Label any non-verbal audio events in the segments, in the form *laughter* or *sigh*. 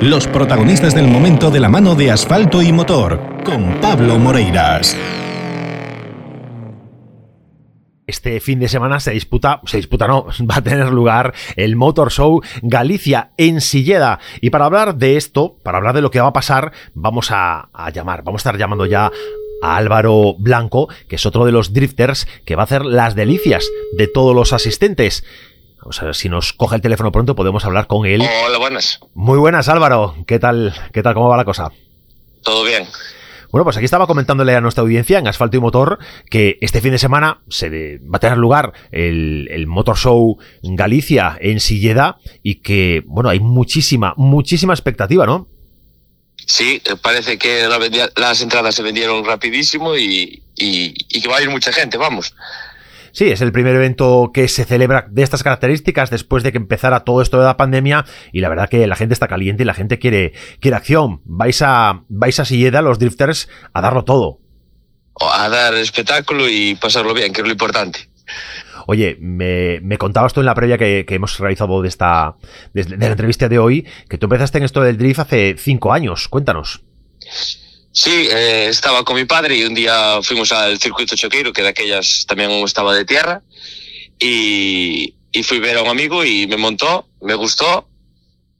Los protagonistas del momento de la mano de asfalto y motor, con Pablo Moreiras. Este fin de semana se disputa, se disputa no, *laughs* va a tener lugar el Motor Show Galicia en Silleda. Y para hablar de esto, para hablar de lo que va a pasar, vamos a, llamar, vamos a estar llamando ya a Álvaro Blanco, que es otro de los drifters que va a hacer las delicias de todos los asistentes. O sea, si nos coge el teléfono pronto podemos hablar con él. Hola, buenas. Muy buenas, Álvaro. ¿Qué tal? ¿Qué tal? ¿Cómo va la cosa? Todo bien. Bueno, pues aquí estaba comentándole a nuestra audiencia en Asfalto y Motor que este fin de semana se va a tener lugar el, el, Motor Show Galicia en Silleda y que, bueno, hay muchísima, muchísima expectativa, ¿no? Sí, parece que la las entradas se vendieron rapidísimo y, y, y, que va a ir mucha gente, vamos. Sí, es el primer evento que se celebra de estas características después de que empezara todo esto de la pandemia y la verdad que la gente está caliente y la gente quiere, quiere acción. Vais a, vais a Silleda, los drifters, a darlo todo. A dar espectáculo y pasarlo bien, que es lo importante. Oye, me, me, contabas tú en la previa que, que hemos realizado de esta de, de, la entrevista de hoy que tú empezaste en esto del drift hace cinco años. Cuéntanos. Sí, eh, estaba con mi padre y un día fuimos al circuito choqueiro, que de aquellas también estaba de tierra, y, y fui a ver a un amigo y me montó, me gustó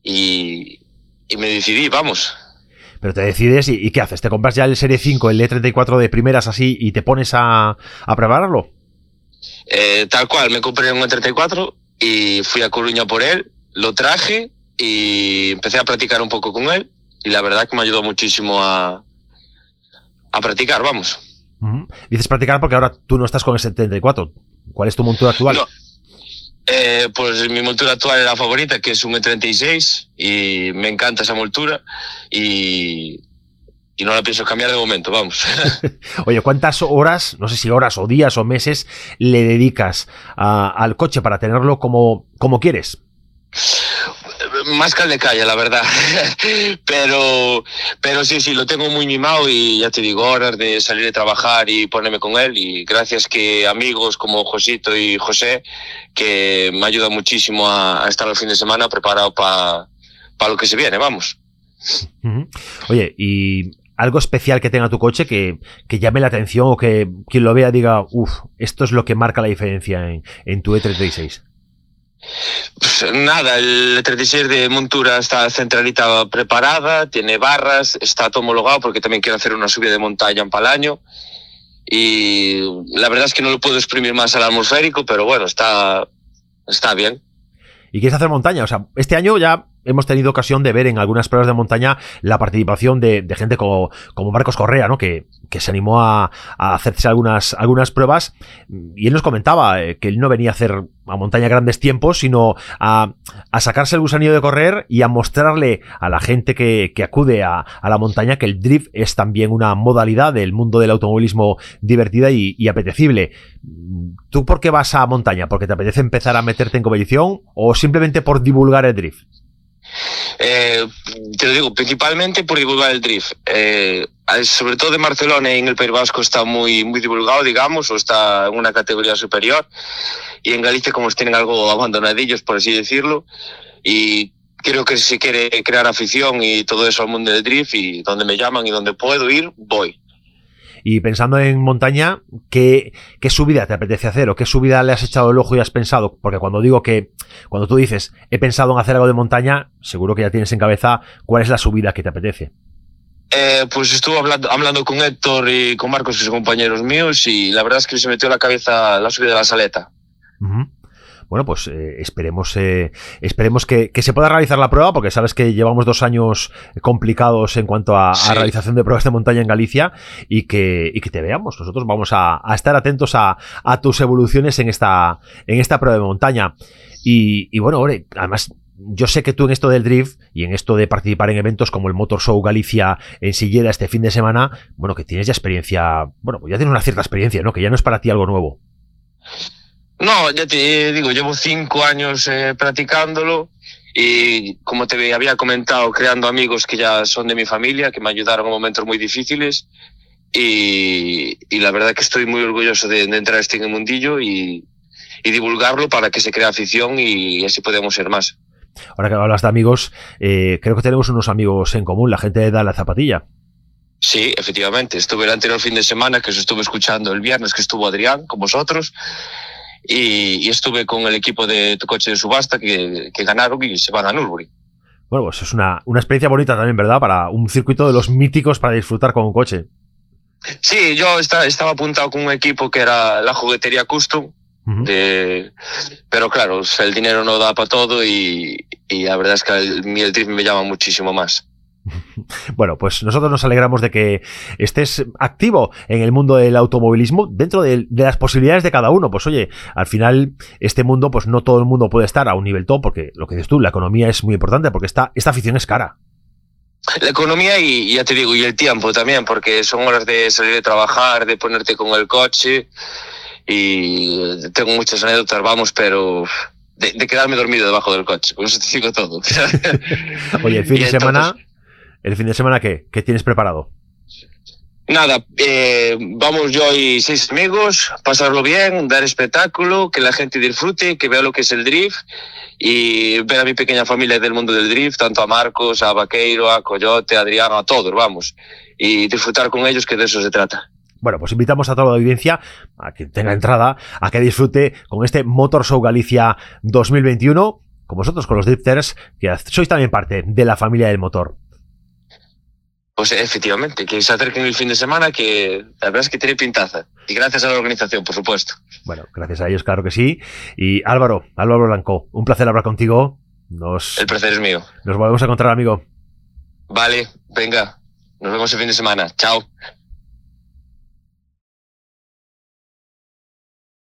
y, y me decidí, vamos. Pero te decides y, y, ¿qué haces? ¿Te compras ya el Serie 5, el E34 de primeras así y te pones a, a prepararlo? Eh, tal cual, me compré un E34 y fui a Coruña por él, lo traje y empecé a practicar un poco con él y la verdad que me ayudó muchísimo a, a practicar, vamos. Uh -huh. Dices practicar porque ahora tú no estás con el 74. ¿Cuál es tu montura actual? No. Eh, pues mi montura actual es la favorita, que es un E36 y me encanta esa montura y, y no la pienso cambiar de momento, vamos. *laughs* *laughs* Oye, ¿cuántas horas, no sé si horas o días o meses, le dedicas a, al coche para tenerlo como, como quieres? Más que al de calle, la verdad. *laughs* pero, pero sí, sí, lo tengo muy mimado y ya te digo, horas de salir de trabajar y ponerme con él. Y gracias que amigos como Josito y José, que me ayudan muchísimo a, estar el fin de semana preparado para pa lo que se viene, vamos. Oye, y algo especial que tenga tu coche que, que, llame la atención o que quien lo vea diga, uff, esto es lo que marca la diferencia en, en tu E36. Pues nada, el 36 de montura está centralita preparada, tiene barras, está homologado porque también quiero hacer una subida de montaña para el año. Y la verdad es que no lo puedo exprimir más al atmosférico, pero bueno, está, está bien. ¿Y quieres hacer montaña? O sea, este año ya hemos tenido ocasión de ver en algunas pruebas de montaña la participación de, gente como, como, Marcos Correa, ¿no? Que, se animó a, hacerse algunas, pruebas y él nos comentaba eh, que él no venía a hacer a montaña grandes tiempos, sino a, sacarse el gusanillo de correr y a mostrarle a la gente que, acude a, a, la montaña que el drift es también una modalidad del mundo del automovilismo divertida y, y apetecible. ¿Tú por qué vas a montaña? ¿Porque te apetece empezar a meterte en competición o simplemente por divulgar el drift? Eh, te lo digo, principalmente por divulgar el drift. Eh, sobre todo en Barcelona y en el País Vasco está muy, muy divulgado, digamos, o está en una categoría superior. Y en Galicia, como tienen algo abandonadillos, por así decirlo. Y creo que si quiere crear afición y todo eso al mundo del drift y donde me llaman y donde puedo ir, voy. Y pensando en montaña, ¿qué, ¿qué, subida te apetece hacer? ¿O qué subida le has echado el ojo y has pensado? Porque cuando digo que, cuando tú dices, he pensado en hacer algo de montaña, seguro que ya tienes en cabeza cuál es la subida que te apetece. Eh, pues estuve hablando, hablando con Héctor y con Marcos, que son compañeros míos, y la verdad es que se metió en la cabeza la subida de la saleta. Uh -huh bueno, pues eh, esperemos, eh, esperemos que, que, se pueda realizar la prueba, porque sabes que llevamos dos años complicados en cuanto a, sí. a realización de pruebas de montaña en Galicia y que, y que te veamos. Nosotros vamos a, a estar atentos a, a, tus evoluciones en esta, en esta prueba de montaña. Y, y bueno, Ore, además yo sé que tú en esto del drift y en esto de participar en eventos como el Motor Show Galicia en Silleda este fin de semana, bueno, que tienes ya experiencia, bueno, pues ya tienes una cierta experiencia, ¿no? Que ya no es para ti algo nuevo. No, ya te digo, llevo cinco años eh, practicándolo y como te había comentado, creando amigos que ya son de mi familia, que me ayudaron en momentos muy difíciles y, y la verdad que estoy muy orgulloso de, de entrar este en el mundillo y, y, divulgarlo para que se crea afición y así podemos ser más. ahora que hablas de amigos, eh, creo que tenemos unos amigos en común, la gente de la Zapatilla. Sí, efectivamente. Estuve el anterior fin de semana, que os estuve escuchando el viernes, que estuvo Adrián con vosotros. Y, estuve con el equipo de tu coche de subasta que, ganaron y se van a Nürburgring. Bueno, pues es una, una experiencia bonita también, ¿verdad? Para un circuito de los míticos para disfrutar con un coche. Sí, yo estaba apuntado con un equipo que era la juguetería custom, de, pero claro, el dinero no da para todo y, la verdad es que el, el drift me llama muchísimo más. Bueno, pues nosotros nos alegramos de que estés activo en el mundo del automovilismo dentro de, las posibilidades de cada uno. Pues oye, al final este mundo, pues no todo el mundo puede estar a un nivel top porque lo que dices tú, la economía es muy importante porque esta, esta afición es cara. La economía y ya te digo, y el tiempo también, porque son horas de salir de trabajar, de ponerte con el coche y tengo muchas anécdotas, vamos, pero de, quedarme dormido debajo del coche, por eso te digo todo. *laughs* *laughs* Oye, el fin de semana ¿El fin de semana qué? ¿Qué tienes preparado? Nada, eh, vamos yo y seis amigos, pasarlo bien, dar espectáculo, que la gente disfrute, que vea lo que es el drift y ver a mi pequeña familia del mundo del drift, tanto a Marcos, a Vaqueiro, a Coyote, a Adrián, a todos, vamos, y disfrutar con ellos, que de eso se trata. Bueno, pues invitamos a toda la audiencia, a quien tenga entrada, a que disfrute con este Motor Show Galicia 2021, con vosotros, con los drifters, que sois también parte de la familia del motor. Pues efectivamente, que se acerquen el fin de semana, que la verdad es que tiene pintaza. Y gracias a la organización, por supuesto. Bueno, gracias a ellos, claro que sí. Y Álvaro, Álvaro Blanco, un placer hablar contigo. Nos, el placer es mío. Nos volvemos a encontrar, amigo. Vale, venga. Nos vemos el fin de semana. Chao.